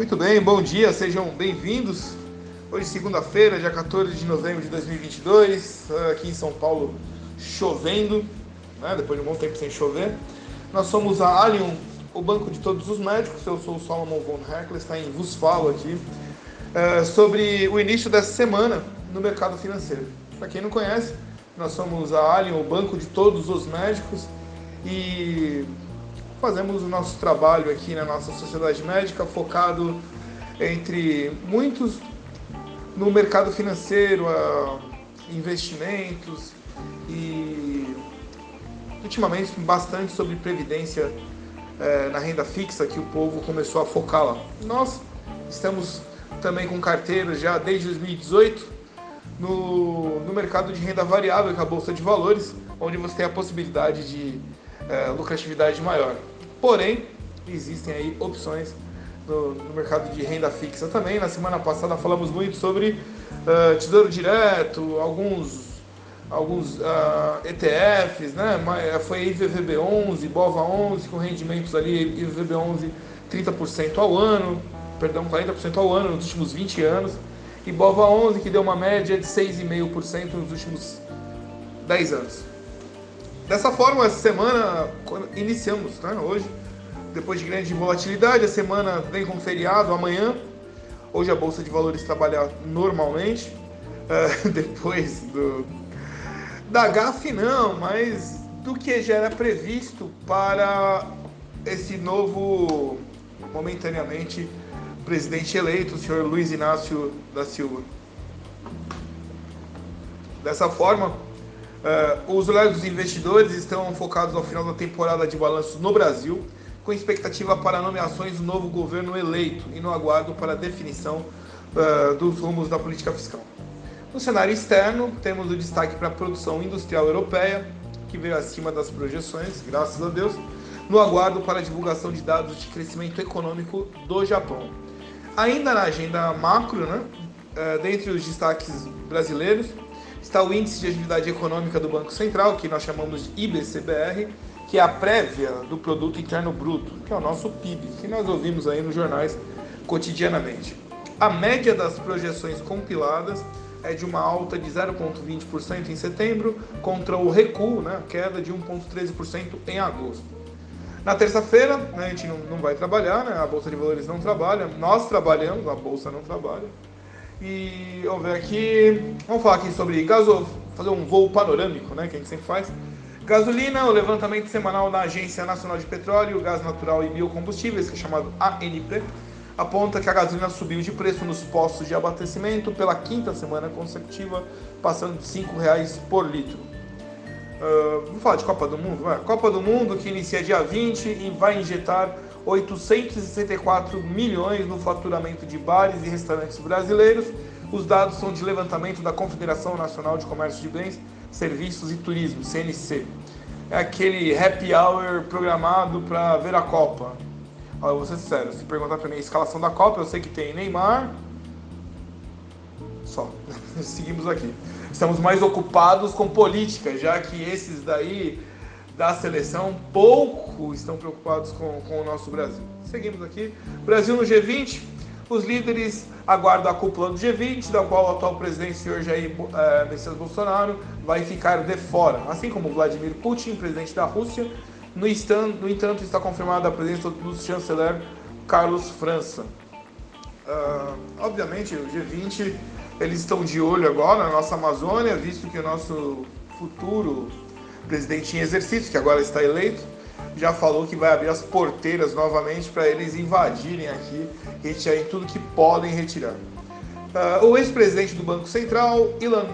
Muito bem, bom dia, sejam bem-vindos. Hoje, segunda-feira, dia 14 de novembro de 2022, aqui em São Paulo, chovendo, né? depois de um bom tempo sem chover. Nós somos a Allium, o banco de todos os médicos. Eu sou o Solomon von Heckelstein, vos falo aqui uh, sobre o início dessa semana no mercado financeiro. Para quem não conhece, nós somos a Allium, o banco de todos os médicos e fazemos o nosso trabalho aqui na nossa sociedade médica focado entre muitos no mercado financeiro, investimentos e ultimamente bastante sobre previdência é, na renda fixa que o povo começou a focar lá. Nós estamos também com carteiras já desde 2018 no, no mercado de renda variável, que é a Bolsa de Valores, onde você tem a possibilidade de é, lucratividade maior. Porém, existem aí opções no, no, mercado de renda fixa também. Na semana passada falamos muito sobre uh, Tesouro Direto, alguns alguns uh, ah, ETFs, né? Foi IVVB11, BOVA11 com rendimentos ali IVVB11 30% ao ano, perdão, 40% ao ano nos últimos 20 anos, e BOVA11 que deu uma média de 6,5% nos últimos 10 anos. Dessa forma, essa semana iniciamos, né, hoje, depois de grande volatilidade, a semana vem com feriado amanhã. Hoje a Bolsa de Valores trabalha normalmente, uh, depois do, da GAF não, mas do que já era previsto para esse novo, momentaneamente, presidente eleito, o senhor Luiz Inácio da Silva. Dessa forma, Uh, os olhares dos investidores estão focados ao final da temporada de balanços no Brasil, com expectativa para nomeações do novo governo eleito e no aguardo para a definição uh, dos rumos da política fiscal. No cenário externo, temos o destaque para a produção industrial europeia, que veio acima das projeções, graças a Deus, no aguardo para a divulgação de dados de crescimento econômico do Japão. Ainda na agenda macro, né, uh, dentre os destaques brasileiros, está o Índice de Atividade Econômica do Banco Central, que nós chamamos de IBCBR, que é a prévia do Produto Interno Bruto, que é o nosso PIB, que nós ouvimos aí nos jornais cotidianamente. A média das projeções compiladas é de uma alta de 0,20% em setembro, contra o recuo, né, queda de 1,13% em agosto. Na terça-feira, né, a gente não, não vai trabalhar, né, a Bolsa de Valores não trabalha, nós trabalhamos, a Bolsa não trabalha. E vamos ver aqui. Vamos falar aqui sobre gasolina, fazer um voo panorâmico, né? Que a gente sempre faz. Gasolina, o levantamento semanal da Agência Nacional de Petróleo, Gás Natural e Biocombustíveis, que é chamado ANP, aponta que a gasolina subiu de preço nos postos de abastecimento pela quinta semana consecutiva, passando de R$ 5,00 por litro. Uh, vamos falar de Copa do Mundo? Vai. Copa do Mundo que inicia dia 20 e vai injetar 864 milhões no faturamento de bares e restaurantes brasileiros. Os dados são de levantamento da Confederação Nacional de Comércio de Bens, Serviços e Turismo, CNC. É aquele happy hour programado para ver a Copa. Olha, eu vou ser sincero, se perguntar para mim a escalação da Copa, eu sei que tem Neymar. Só. Seguimos aqui. Estamos mais ocupados com política, já que esses daí da seleção pouco estão preocupados com, com o nosso Brasil. Seguimos aqui. Brasil no G20. Os líderes aguardam a cúpula do G20, da qual o atual presidente, senhor Jair é, Messias Bolsonaro, vai ficar de fora. Assim como Vladimir Putin, presidente da Rússia. No, entanto, no entanto está confirmada a presença do chanceler Carlos França. Uh, obviamente, o G20 eles estão de olho agora na nossa Amazônia, visto que o nosso futuro presidente em exercício, que agora está eleito, já falou que vai abrir as porteiras novamente para eles invadirem aqui, retirarem tudo que podem retirar. Uh, o ex-presidente do Banco Central, Ilan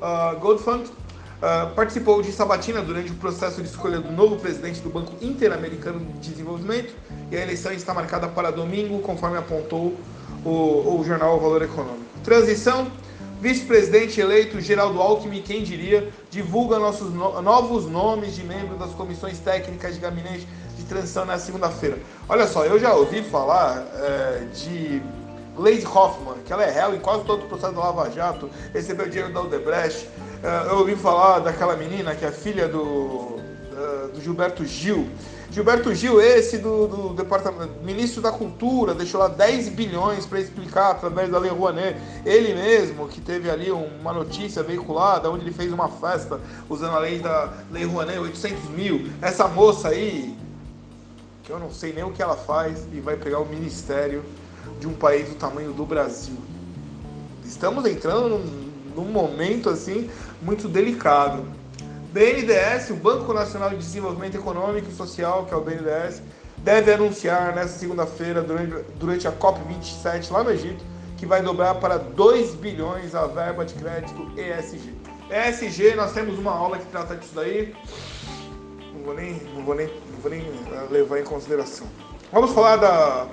uh, Goldfund, uh, participou de sabatina durante o processo de escolha do novo presidente do Banco Interamericano de Desenvolvimento e a eleição está marcada para domingo, conforme apontou o, o jornal Valor Econômico. Transição Vice-presidente eleito Geraldo Alckmin, quem diria, divulga nossos no novos nomes de membros das comissões técnicas de gabinete de transição na segunda-feira. Olha só, eu já ouvi falar é, de Gleisi Hoffmann, que ela é réu em quase todo o processo do Lava Jato, recebeu dinheiro da Odebrecht. É, eu ouvi falar daquela menina que é filha do uh, do Gilberto Gil. Gilberto Gil, esse do, do departamento, ministro da Cultura, deixou lá 10 bilhões para explicar através da Lei Rouanet. Ele mesmo, que teve ali uma notícia veiculada, onde ele fez uma festa usando a lei da Lei Rouanet, 800 mil. Essa moça aí, que eu não sei nem o que ela faz, e vai pegar o ministério de um país do tamanho do Brasil. Estamos entrando num, num momento assim muito delicado. BNDES, o Banco Nacional de Desenvolvimento Econômico e Social, que é o BNDES, deve anunciar nesta segunda-feira, durante, durante a COP27 lá no Egito, que vai dobrar para 2 bilhões a verba de crédito ESG. ESG, nós temos uma aula que trata disso daí, não vou nem, não vou nem, não vou nem eh, levar em consideração. Vamos falar da,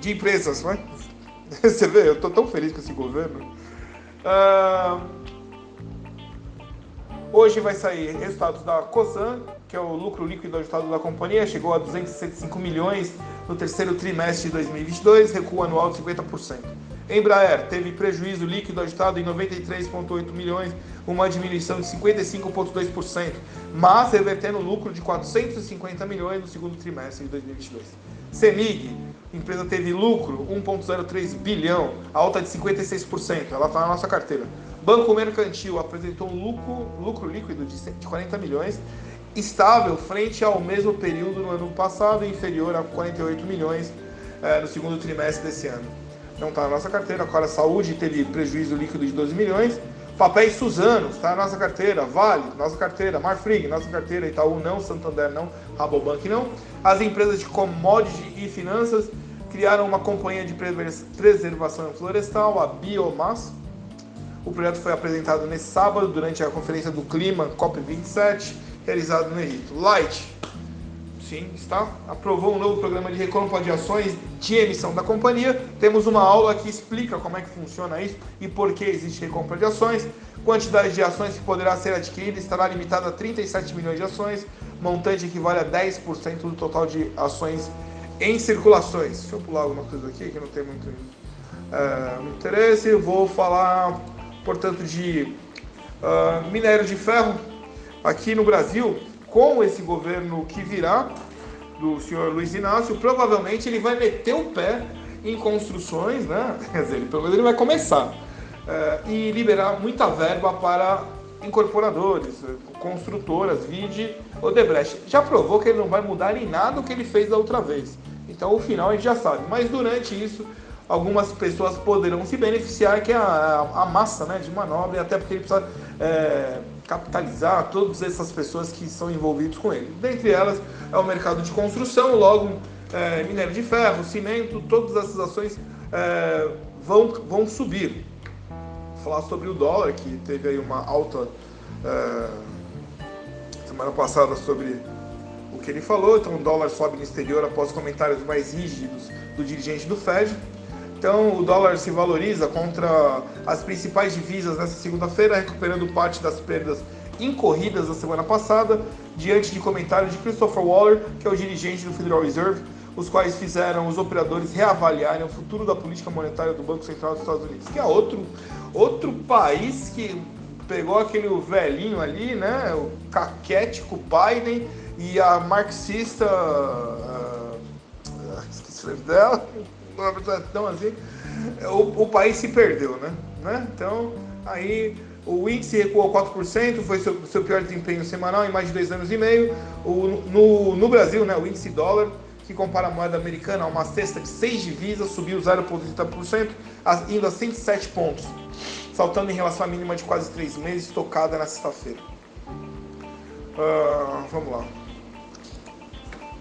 de empresas, né? Você vê, eu estou tão feliz com esse governo. Uh, Hoje vai sair resultados da COSAN, que é o lucro líquido ajustado da companhia, chegou a 265 milhões no terceiro trimestre de 2022, recuo anual de 50%. Embraer teve prejuízo líquido ajustado em 93,8 milhões, uma diminuição de 55,2%, mas revertendo lucro de 450 milhões no segundo trimestre de 2022. Semig, empresa teve lucro 1,03 bilhão, alta de 56%, ela está na nossa carteira. Banco Mercantil apresentou um lucro, lucro líquido de 40 milhões, estável frente ao mesmo período no ano passado, inferior a 48 milhões é, no segundo trimestre desse ano. Não está na nossa carteira. Agora, Saúde teve prejuízo líquido de 12 milhões. Papéis Suzano, está na nossa carteira. Vale, nossa carteira. Marfrig, nossa carteira. Itaú não, Santander não, Rabobank não. As empresas de commodity e finanças criaram uma companhia de preservação florestal, a Biomass, o projeto foi apresentado nesse sábado durante a Conferência do Clima COP27, realizada no Egito. Light, sim, está, aprovou um novo programa de recompra de ações de emissão da companhia. Temos uma aula que explica como é que funciona isso e por que existe recompra de ações. Quantidade de ações que poderá ser adquirida estará limitada a 37 milhões de ações, montante equivale a 10% do total de ações em circulações. Deixa eu pular alguma coisa aqui que não tem muito, é, muito interesse. Vou falar portanto, de uh, minério de ferro aqui no Brasil, com esse governo que virá, do senhor Luiz Inácio, provavelmente ele vai meter o pé em construções, né? Quer dizer, pelo menos ele vai começar. Uh, e liberar muita verba para incorporadores, construtoras, vide Odebrecht. Já provou que ele não vai mudar em nada o que ele fez da outra vez. Então o final a gente já sabe. Mas durante isso algumas pessoas poderão se beneficiar, que é a, a massa né, de manobra, e até porque ele precisa é, capitalizar todas essas pessoas que são envolvidas com ele. Dentre elas é o mercado de construção, logo é, minério de ferro, cimento, todas essas ações é, vão, vão subir. Vou falar sobre o dólar, que teve aí uma alta é, semana passada sobre o que ele falou, então o dólar sobe no exterior após comentários mais rígidos do dirigente do Fed. Então, o dólar se valoriza contra as principais divisas nessa segunda-feira, recuperando parte das perdas incorridas da semana passada, diante de comentários de Christopher Waller, que é o dirigente do Federal Reserve, os quais fizeram os operadores reavaliarem o futuro da política monetária do Banco Central dos Estados Unidos, que é outro, outro país que pegou aquele velhinho ali, né, o caquético Biden e a marxista, uh, esqueci o nome dela, então assim, o, o país se perdeu, né? né? Então, aí o índice recuou 4%, foi seu, seu pior desempenho semanal em mais de dois anos e meio. O, no, no Brasil, né, o índice dólar, que compara a moeda americana a uma cesta de seis divisas, subiu 0,30%, indo a 107 pontos, saltando em relação à mínima de quase três meses, tocada na sexta-feira. Uh, vamos lá.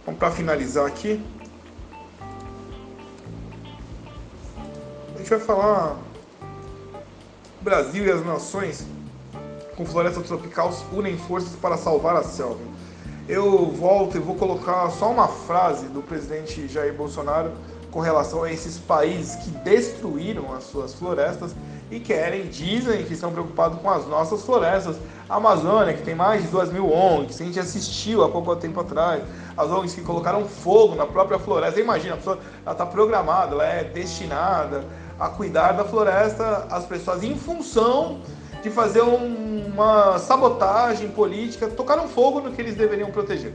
Vamos para finalizar aqui. Gente vai falar Brasil e as nações com floresta tropical unem forças para salvar a selva. Eu volto e vou colocar só uma frase do presidente Jair Bolsonaro com relação a esses países que destruíram as suas florestas e querem, dizem que estão preocupados com as nossas florestas. A Amazônia, que tem mais de 2 mil ONGs, a gente assistiu há pouco tempo atrás, as ONGs que colocaram fogo na própria floresta. Imagina, a pessoa está programada, ela é destinada a cuidar da floresta as pessoas em função de fazer um, uma sabotagem política, tocaram fogo no que eles deveriam proteger.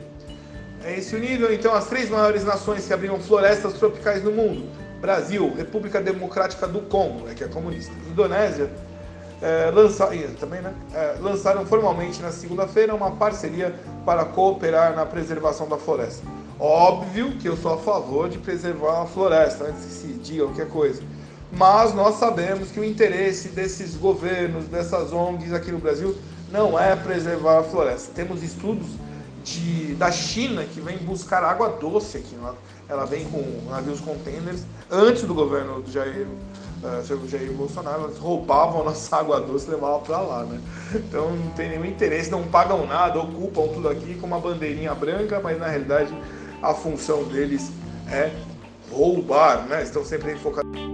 É esse o nível, então, as três maiores nações que abriram florestas tropicais no mundo: Brasil, República Democrática do Congo, né, que é comunista, Indonésia, é, lança, também, né, é, lançaram formalmente na segunda-feira uma parceria para cooperar na preservação da floresta. Óbvio que eu sou a favor de preservar a floresta, antes que se diga qualquer coisa. Mas nós sabemos que o interesse desses governos, dessas ONGs aqui no Brasil, não é preservar a floresta. Temos estudos de, da China que vem buscar água doce aqui. Ela vem com navios containers antes do governo do Jair, uh, Jair Bolsonaro. Elas roubavam nossa água doce e levavam para lá. Né? Então não tem nenhum interesse, não pagam nada, ocupam tudo aqui com uma bandeirinha branca, mas na realidade a função deles é roubar, né? Estão sempre enfocados.